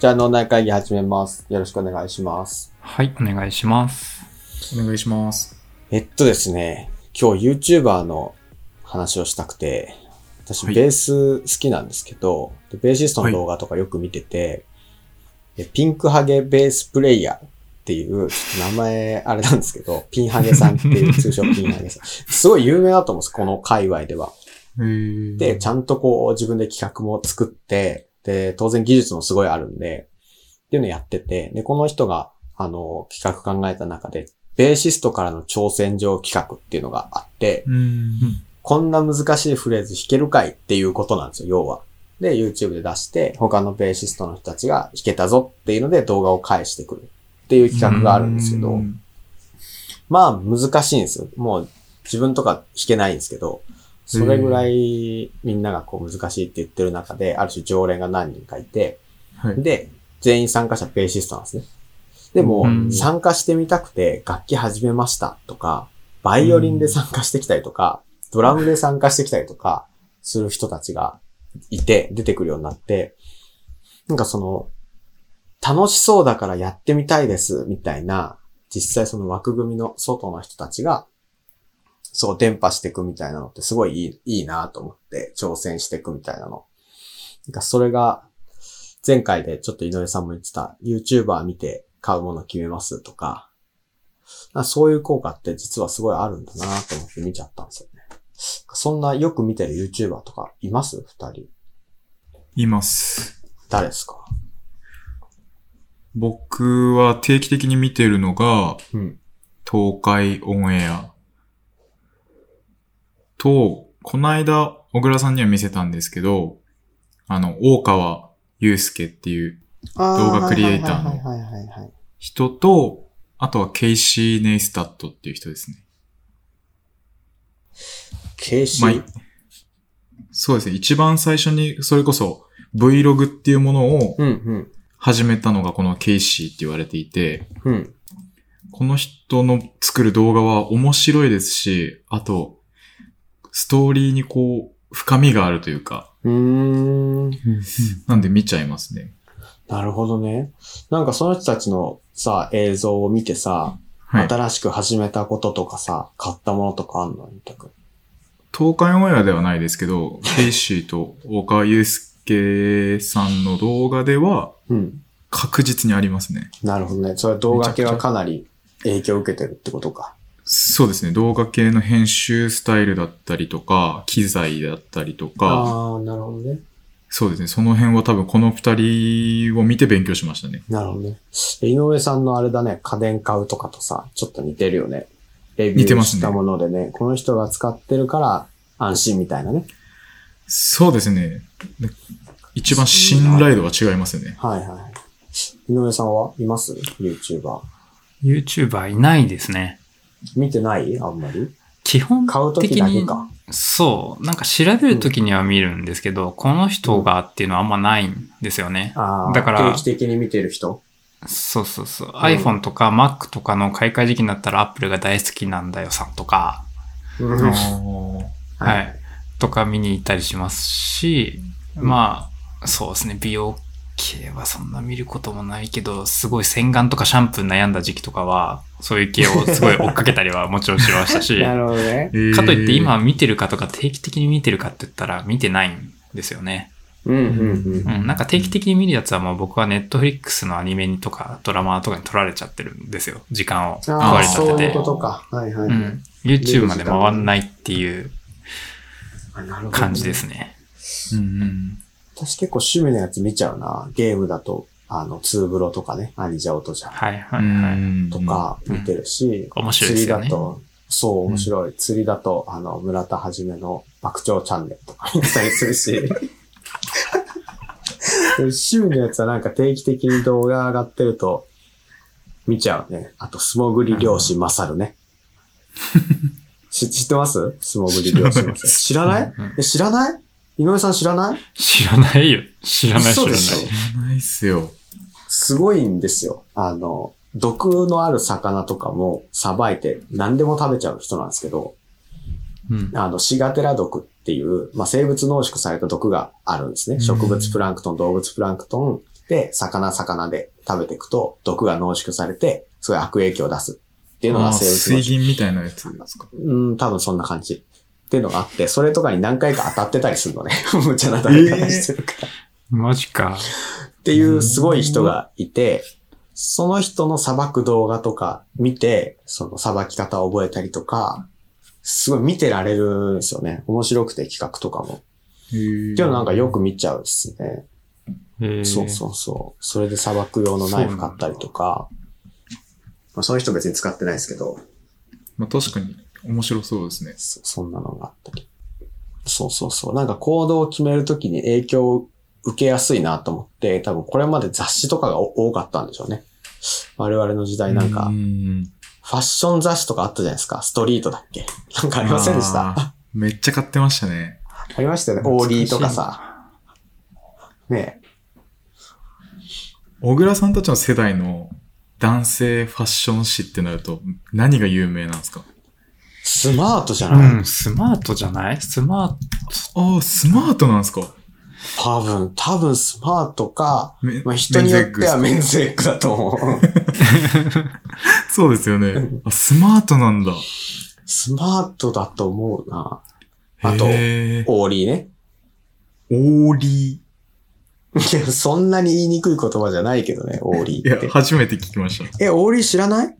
じゃあ、脳内会議始めます。よろしくお願いします。はい、お願いします。お願いします。えっとですね、今日 YouTuber の話をしたくて、私はいベース好きなんですけど、でベーシストの動画とかよく見てて、でピンクハゲベースプレイヤーっていう、ちょっと名前あれなんですけど、ピンハゲさんっていう通称ピンハゲさん。すごい有名だと思うんです、この界隈では。で、ちゃんとこう自分で企画も作って、で、当然技術もすごいあるんで、っていうのやってて、で、この人が、あの、企画考えた中で、ベーシストからの挑戦状企画っていうのがあって、うん。こんな難しいフレーズ弾けるかいっていうことなんですよ、要は。で、YouTube で出して、他のベーシストの人たちが弾けたぞっていうので動画を返してくるっていう企画があるんですけど、うんまあ難しいんですよ。もう自分とか弾けないんですけど、それぐらいみんながこう難しいって言ってる中で、ある種常連が何人かいて、はい。で、全員参加者ベーシストなんですね。でもう、ん参加してみたくて楽器始めましたとか、バイオリンで参加してきたりとか、ドラムで参加してきたりとか、する人たちがいて、出てくるようになって、なんかその、楽しそうだからやってみたいです、みたいな、実際その枠組みの外の人たちが、そう、伝播していくみたいなのってすごいいい、いいなと思って、挑戦していくみたいなの。なんかそれが、前回でちょっと井上さんも言ってた、YouTuber 見て買うもの決めますとか、かそういう効果って実はすごいあるんだなと思って見ちゃったんですよね。そんなよく見てる YouTuber とかいます？二人。います。誰ですか？僕は定期的に見てるのが、うん。東海オンエア。と、この間、小倉さんには見せたんですけど、あの、大川優介っていう動画クリエイターのはいはいはいはいはい。人と、あとはケイシー・ネイスタットっていう人ですね。ケイシー？まあい。そうですね。一番最初に、それこそ Vlog っていうものをうんうん。始めたのがこのケイシーって言われていて、うん。この人の作る動画は面白いですし、あと、ストーリーにこう、深みがあるというか、うーん。なんで見ちゃいますね。なるほどね。なんかその人たちのさ、映像を見てさ、はい。新しく始めたこととかさ、買ったものとかあんの？みたく。東海オンエアではないですけど、ケイシーと大川祐介さんの動画ではうん。確実にありますね。なるほどね。それは動画系はかなり影響を受けてるってことか。そうですね。動画系の編集スタイルだったりとか、機材だったりとか、ああ、なるほどね。そうですね。その辺は多分この二人を見て勉強しましたね。なるほどね。井上さんのあれだね、家電買うとかとさ、ちょっと似てるよね。レビュー似てますねしたものでね、この人が使ってるから安心みたいなね。そうですね。で一番信頼度が違いますよね。はいはい。井上さんはいます ?YouTuber。YouTuber いないですね。見てない？あんまり？基本買うとき的に。そう、なんか調べるときには見るんですけど、この人がっていうのはあんまないんですよね。ああ、だから定期的に見てる人？そうそうそう。iPhone とか Mac とかの買い替え時期になったら Apple が大好きなんだよさんとか、うん。ははい。とか見に行ったりしますし、まあ、そうですね。美容系はそんな見ることもないけど、すごい洗顔とかシャンプー悩んだ時期とかは、そういう系をすごい追っかけたりはもちろんしましたし、なるほどね。かといって今見てるかとか定期的に見てるかって言ったら見てないんですよね。うんうんうん。うん、なんか定期的に見るやつはもう僕はネットフリックスのアニメにとかドラマとかに取られちゃってるんですよ。時間を取ああ、られちゃそういうってて。ことか。はいはい。うん。YouTube まで回んないっていう感じですね。うんうん。私結構趣味のやつ見ちゃうな。ゲームだと、あの、ツーブロとかね、アニジャオとじゃんはいはいはい。とか見てるし、うん面白いですよね釣りだと、そう、面白い。釣りだと、あの、村田はじめの爆鳥チャンネルとか見てたりするし。趣味のやつはなんか定期的に動画上がってると見ちゃうね。あと、素潜り漁師マサルね。し知ってます？素潜り漁師マサル。知らない？知らない？井上さん知らない？知らないよ。知らない知らない知らないっすよ。すごいんですよ。あの、毒のある魚とかもさばいて何でも食べちゃう人なんですけど、うん。あの、シガテラ毒っていう、まあ、生物濃縮された毒があるんですね。うん植物プランクトン、動物プランクトン、で、魚魚で食べていくと、毒が濃縮されて、すごい悪影響を出すっていうのが生物の水銀みたいなやつですか？うん、多分そんな感じ。っていうのがあって、それとかに何回か当たってたりするのね。無茶な食べ方してるから。マジか。っていうすごい人がいて、その人の裁く動画とか見て、その裁き方を覚えたりとか、すごい見てられるんですよね。面白くて企画とかも。っていうのなんかよく見ちゃうですね。えーそうそうそう。それで裁く用のナイフ買ったりとか、まあ、その人別に使ってないですけど、まあ確かに面白そうですね。そそんなのがあったり。そうそうそう。なんか行動を決めるときに影響を受けやすいなと思って、多分これまで雑誌とかがお多かったんでしょうね。我々の時代なんかう、んファッション雑誌とかあったじゃないですか。ストリートだっけ？なんかありませんでした？めっちゃ買ってましたね。ありましたよね。オーリーとかさ。ねえ。小倉さんたちの世代の男性ファッション誌ってなると何が有名なんですか？スマートじゃない、うん、スマートじゃない？スマート。ああ、スマートなんですか？多分、多分スマートか、めまあ、人によってはメメンンズエッグだと思う。そうですよね。あ、スマートなんだ。スマートだと思うな。あとオーリーね。オーリいや、そんなに言いにくい言葉じゃないけどね、オーリー。いやーっ、て。初めて聞きました。え、オーリー知らない？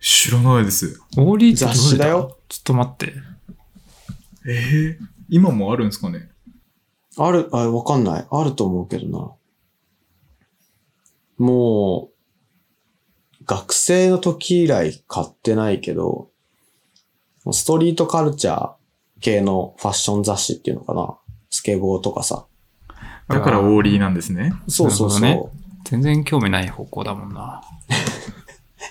知らないです。オーリー雑誌だよちょっと待って。ええ今もあるんですかね？ある、あ、わかんない。あると思うけどな。もう、学生の時以来買ってないけど、ストリートカルチャー系のファッション雑誌っていうのかな。スケボーとかさ。だからオーリーなんですね。そうそうそう。なるほ全然興味ない方向だもんな。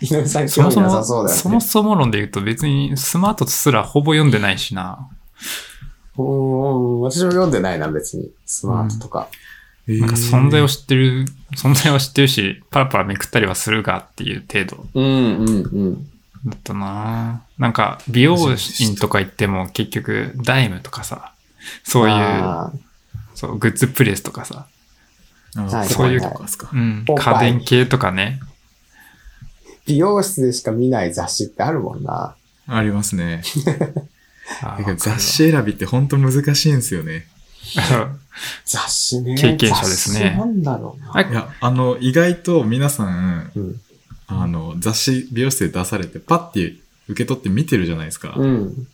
井上さんそもそ興味なさも、そうだよね。そもそも論で言うと別にスマートすらほぼ読んでないしな。うーん、私も読んでないな、別に。スマートとか。えーなんか存在を知ってる、存在は知ってるし、パラパラめくったりはするがっていう程度うん、うん、うん。だったななんか美容院とか行っても結局ダイムとかさ、そういう、そう、グッズプレスとかさ、そういうはいとかですかう。ん家電系とかね。美容室でしか見ない雑誌ってあるもんな。ありますね。雑誌選びって本当難しいんですよね。雑誌ね。経験者ですね雑誌なんだろうな。あいや、あの、意外と皆さん、うん。あの、雑誌、美容室で出されて、パッて受け取って見てるじゃないですか。うん。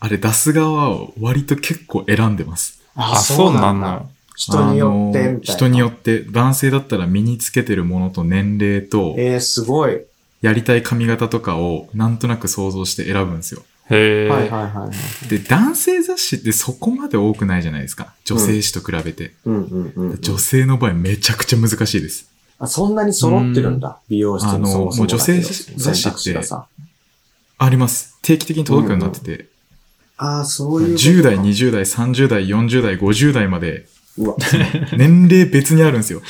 あれ出す側を割と結構選んでます。あ、そうなんだ。人によって、みたいな。あの人によって、男性だったら身につけてるものと年齢と、えー、すごい。やりたい髪型とかをなんとなく想像して選ぶんですよ。へえ。はいはいはいはい。で、男性雑誌ってそこまで多くないじゃないですか。女性誌と比べて。うんうんうんうん。女性の場合めちゃくちゃ難しいです。あそんなに揃ってるんだ。美容室にそもそもだけど。あのもう女性雑誌って。あります。定期的に届くようになってて、ああ、そういうことか。10代、20代、30代、40代、50代までうわ、年齢別にあるんですよ。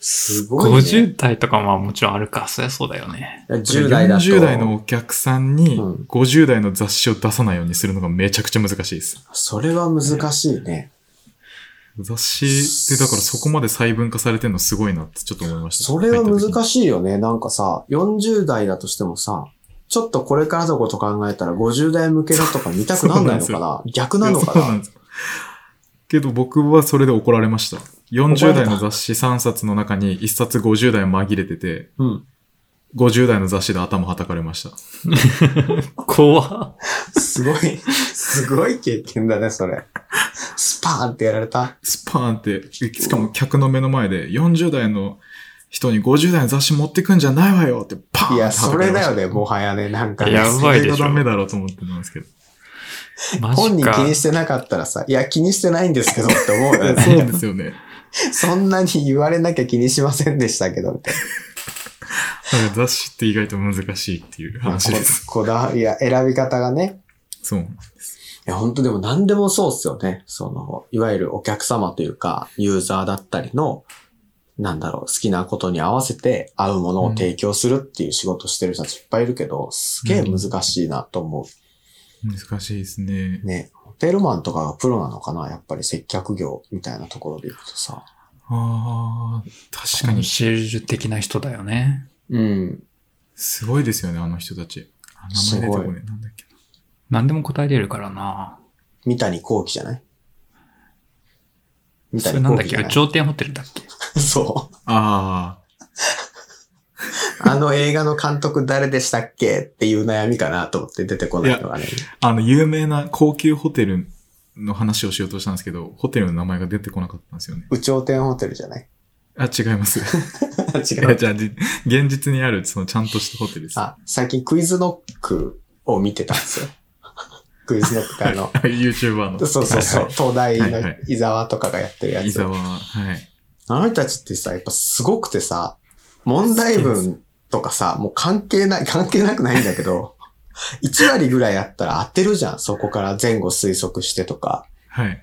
すごい、ね。50代とかももちろんあるか。そりゃそうだよね。10代だと。40代のお客さんにうん50代の雑誌を出さないようにするのがめちゃくちゃ難しいです。それは難しいね。雑誌ってだからそこまで細分化されてるのすごいなってちょっと思いました。それは難い。しいよね。なんかさ、40代だとしてもさ、ちょっとこれからのこと考えたら50代向けのとか見たくなんないのかな？逆なのかな？そうなんですよけど僕はそれで怒られました。40代の雑誌3冊の中に1冊50代紛れてて、うん。50代の雑誌で頭はたかれました。怖っすごい、すごい経験だね、それ。スパーンってやられた。スパーンって、しかも客の目の前で40代の人に50代の雑誌持ってくんじゃないわよってパーンいや、ってそれだよね、ももはやね、なんかね。やばいでしょそれがダメだろうと思ってたんですけど。本人気か。にしてなかったらさ、いや、気にしてないんですけどって思うよ そうね。ですよね。そんなに言われなきゃ気にしませんでしたけど、みたいだから雑誌って意外と難しいっていうな。話です。ここだわりや選び方がね。そう。いや、本当でも何でもそうっすよね。その、いわゆるお客様というか、ユーザーだったりの、なんだろう、好きなことに合わせて合うものを提供するっていう仕事してる人たちいっぱいいるけど、すげえ難しいなと思難しいですねう。。ね。ホテルマンとかがプロなのかな？やっぱり接客業みたいなところでいくとさ。ああ、確かに。シェルジュ的な人だよね。うん。すごいですよね、あの人たち。あ名前出てこ。なんだっけな。何でも答えれるからな。三谷幸喜じゃない？三それなんだっけ？頂点ホテルだっけ？そう。ああの映画の監督誰でしたっけっていう悩みかなと思って出てこないのがね。あ、あの、有名な高級ホテルの話をしようとしたんですけど、ホテルの名前が出てこなかったんですよね。宇頂天ホテルじゃない？あ、違います。違いや、じゃあ、じ現実にある、その、ちゃんとしたホテルです。あ、最近クイズノックを見てたんですよ。クイズノックってあの、YouTuber の。そうそうそう、はい東大の伊沢とかがやってるやつ。伊沢、はい。あの人たちってさ、やっぱすごくてさ、問題文とかさ、もう関係ない、関係なくないんだけど、1割ぐらいやったら当てるじゃん。そこから前後推測してとか。はい。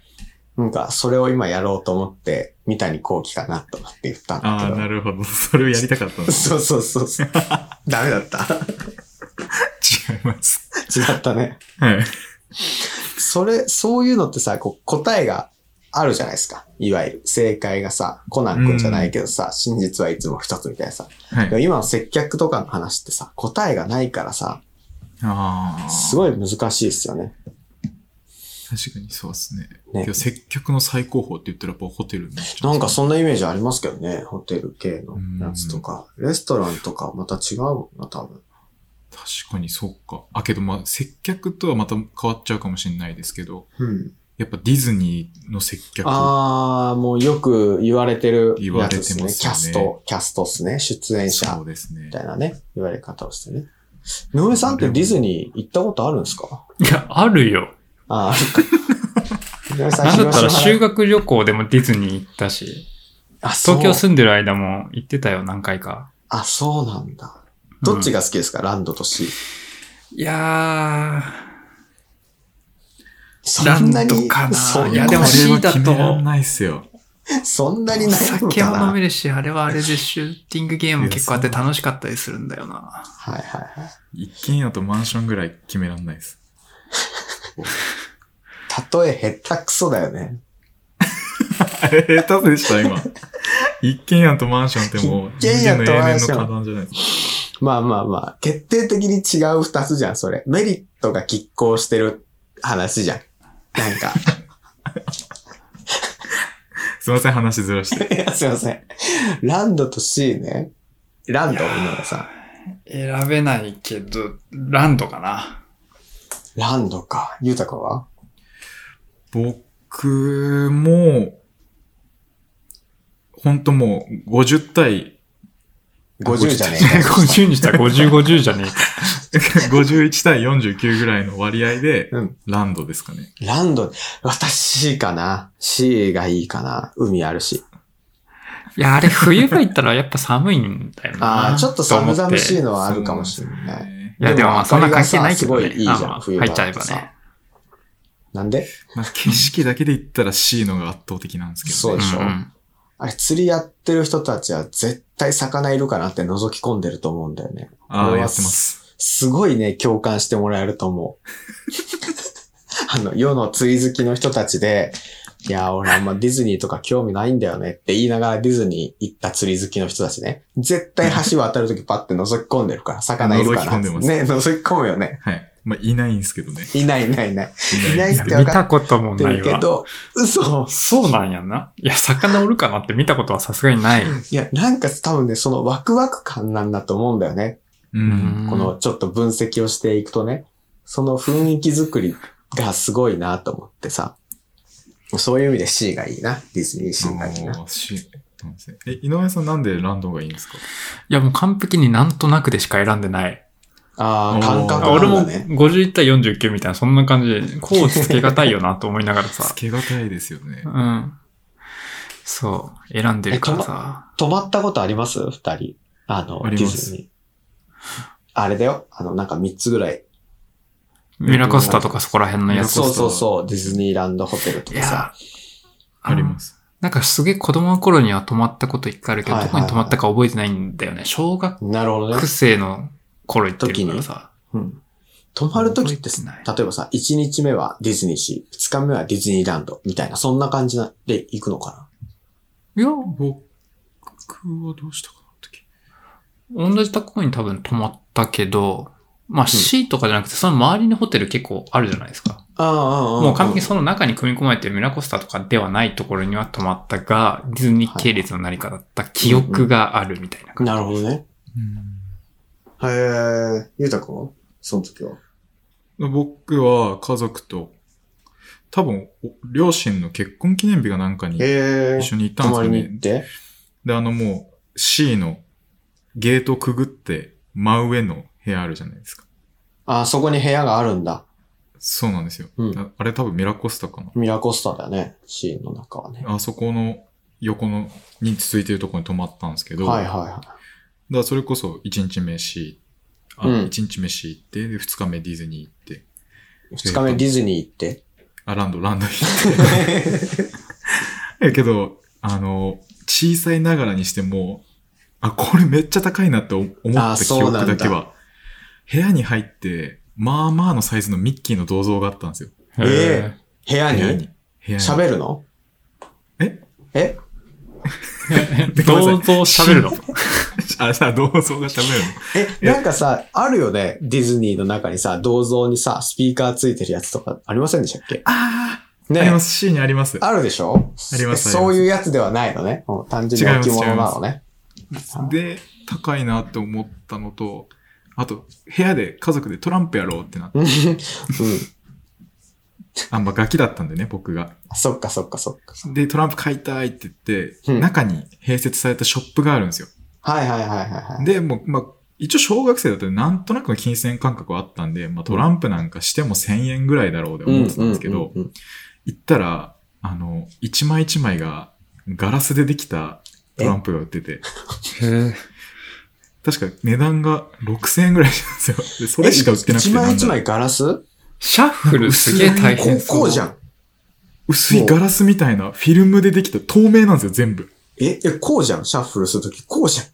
なんか、それを今やろうと思って、三谷幸喜かなと思って言ったんだああ、けど。なるほど。それをやりたかった。そうそうそうそう。ダメだった。違います。違ったね。はい。それ、そういうのってさ、こう答えがあるじゃないですか。いわゆる正解がさ、コナン君じゃないけどさ、真実はいつも一つみたいなさ。はいでも。今の接客とかの話ってさ、答えがないからさ、ああ。すごい難しいですよね。確かにそうですね。ね接客の最高峰って言ったらやっぱホテルにななんかそんなイメージありますけどね、ホテル系のやつとか。レストランとかまた違うもんな、多分。確かにそうか。あ、けどまあ、接客とはまた変わっちゃうかもしれないですけど、うん。やっぱディズニーの接客。あー、もうよく言われてる言われてやつですね。ますよねキャスト、キャストっすね。出演者そうですねみ。たいなね、言われ方をしてね。井上さんってディズニー行ったことあるんですか？いや、あるよ。あー、あるか。井上さんなんだったら修学旅行でもディズニー行ったし、あ、そう東京住んでる間も行ってたよ、何回か。あ、そうなんだ。どっちが好きですか、ランドとシー。いやそー、ランんなにドかな。いや、でも C はだ決めらんと、ないっすよ。そんなにお悩む酒も飲かなめるし、あれはあれでシューティングゲーム結構あって楽しかったりするんだよな。はいはいはい。一軒家とマンションぐらい決めらんないです。例え下手くそだよね。え、下手でした、今。一軒家とマンションってもう、一軒家とマンション人間の永遠の課題じゃないですか。まあまあまあ、決定的に違う二つじゃん、それ。メリットが拮抗してる話じゃん。なんか。すいません、話ずらして。いや、すいません。ランドと C ね。ランド、井上さん。選べないけど、ランドかな。ランドか。ゆうたかは？僕も、ほんともう、50対、?50 じゃねえか。50にしたら50、50じゃねえか。51対49ぐらいの割合で、うん。ランドですかね。ランド、私かな。C がいいかな。海あるし。いや、あれ冬場行ったらやっぱ寒いんだよな。ああ、ちょっと寒々しいい。のはあるかもしれない。い。いや、でもまあそんな関係ないけどね。すごいいいじゃん冬場入っちゃえばね。なんで？まあ、景色だけで言ったら C のが圧倒的なんですけど、ね。そうでしょんんあれ、釣りやってる人たちは絶対魚いるかなって覗き込んでると思うんだよね。ああ、やってます。すごいね、共感してもらえると思う。あの、世の釣り好きの人たちで、いや、俺あんまディズニーとか興味ないんだよねって言いながらディズニー行った釣り好きの人たちね。絶対橋渡るときパッて覗き込んでるから、魚いるかな。覗き込んでますね、覗き込むよね。はい。まあ、いないんですけどね。いないいないいない。いいないんですけど見たこともってないけど、嘘。そうなんやな。いや、魚おるかなって見たことはさすがにない。いや、なんか多分ね、そのワクワク感なんだと思うんだよね。うん。このちょっと分析をしていくとね、その雰囲気作りがすごいなと思ってさ、そういう意味で C がいいな。ディズニー C がいいな。C。え、井上さんなんでランドがいいんですか？いや、もう完璧になんとなくでしか選んでない。ああ、感覚俺もなんだね。51対49みたいな、そんな感じで、こうつけがたいよなと思いながらつさ。けがたいですよねう。ん。そう、選んでるからさ。泊まったことあります？二人。あの、ありますディズニー。あれだよ。あの、なんか三つぐらい。ミラコスタとかそこら辺のやつ。そうそうそう。ディズニーランドホテルといかさや。、あります。なんかすげえ子供の頃には泊まったこと一回あるけど、はいはいはいどこに泊まったか覚えてないんだよね。小学なるほどね。生の頃行ってるからさ。うん。泊まるときって例えばさ、1日目はディズニーシー、2日目はディズニーランドみたいな、そんな感じなで行くのかいや、僕はどうしたかな時同じところに多分泊まったけど、まあ C とかじゃなくて、その周りにホテル結構あるじゃないですか。ああ、ああ、もう完璧にその中に組み込まれてるミラコスタとかではないところには泊まったが、ディズニー系列の何かだった記憶があるみたいな感じ。なるほどね。へえ、ゆうたくんは？その時は？僕は家族と、多分、お両親の結婚記念日がなんかに。一緒に行ったんですよね。に行って？で、あのもう C のゲートくぐって真上の部屋あるじゃないですか。ああ、そこに部屋があるんだ。そうなんですよ。うんああれ多分ミラコスタかな。ミラコスタだよね。シーンの中はね。あそこの横のに続いてるところに泊まったんですけど、はいはいはだからそれこそ1日目 C、あ、うん1日目 C 行って、で、2日目ディズニー行って、い。二日目ディズニー行って？あ、ランド、ランド行って。やけど、あの、小さいながらにしても、あ、これめっちゃ高いなって思ったあ記そうなんだ憶だけは、部屋に入って、まあまあのサイズのミッキーの銅像があったんですよ。え部屋に？部屋に。部屋に。喋るの？え？え？銅像喋るの？あ、さ、銅像が喋るの？え、なんかさ、あるよね。ディズニーの中にさ、銅像にさ、スピーカーついてるやつとかありませんでしたっけ？ああ、ねあります。C にあります。あるでしょ？ありますえそういうやつではないのね。単純に置物なのね。で、高いなって思ったのと、あと、部屋で家族でトランプやろうってなって、うん。うん。あ、まあガキだったんでね、僕が。そっかそっかそっか。で、トランプ買いたいって言って、うん中に併設されたショップがあるんですよ。はいはいはいはいはい。で、もう、まあ、一応小学生だったらなんとなくの金銭感覚はあったんで、まあトランプなんかしても1000円ぐらいだろうで思ってたんですけど、行ったら、あの、一枚一枚がガラスでできたトランプが売ってて、確か値段が6000円ぐらいしたんですよ。で、それしか売ってなくて。一枚一枚ガラス？シャッフルすげえ大変そこうじゃん。薄いガラスみたいなフィルムでできた透明なんですよ、全部。え、え、こうじゃん。シャッフルするとき、こうじゃん。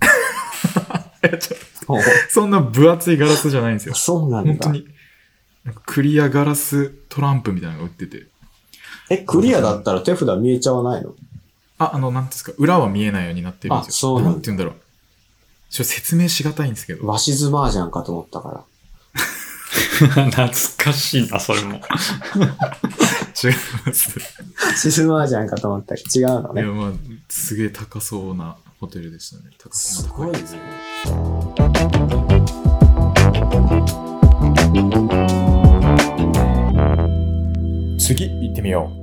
そんな分厚いガラスじゃないんですよ。そうなんだ。本当に。クリアガラストランプみたいなのが売ってて。え、クリアだったら手札見えちゃわないの？あ、あの、なんていうんですか、裏は見えないようになってるんですよ。あそうなんだなんて言うんだろう。ちょっと説明しがたいんですけど。わしズマージャンかと思ったから。懐かしいな、それも。違います。シズマージャンかと思ったけど違うのいや、ね。まあ、すげえ高そうなホテルでしたね。高すそうな高いごいね。次行ってみよう。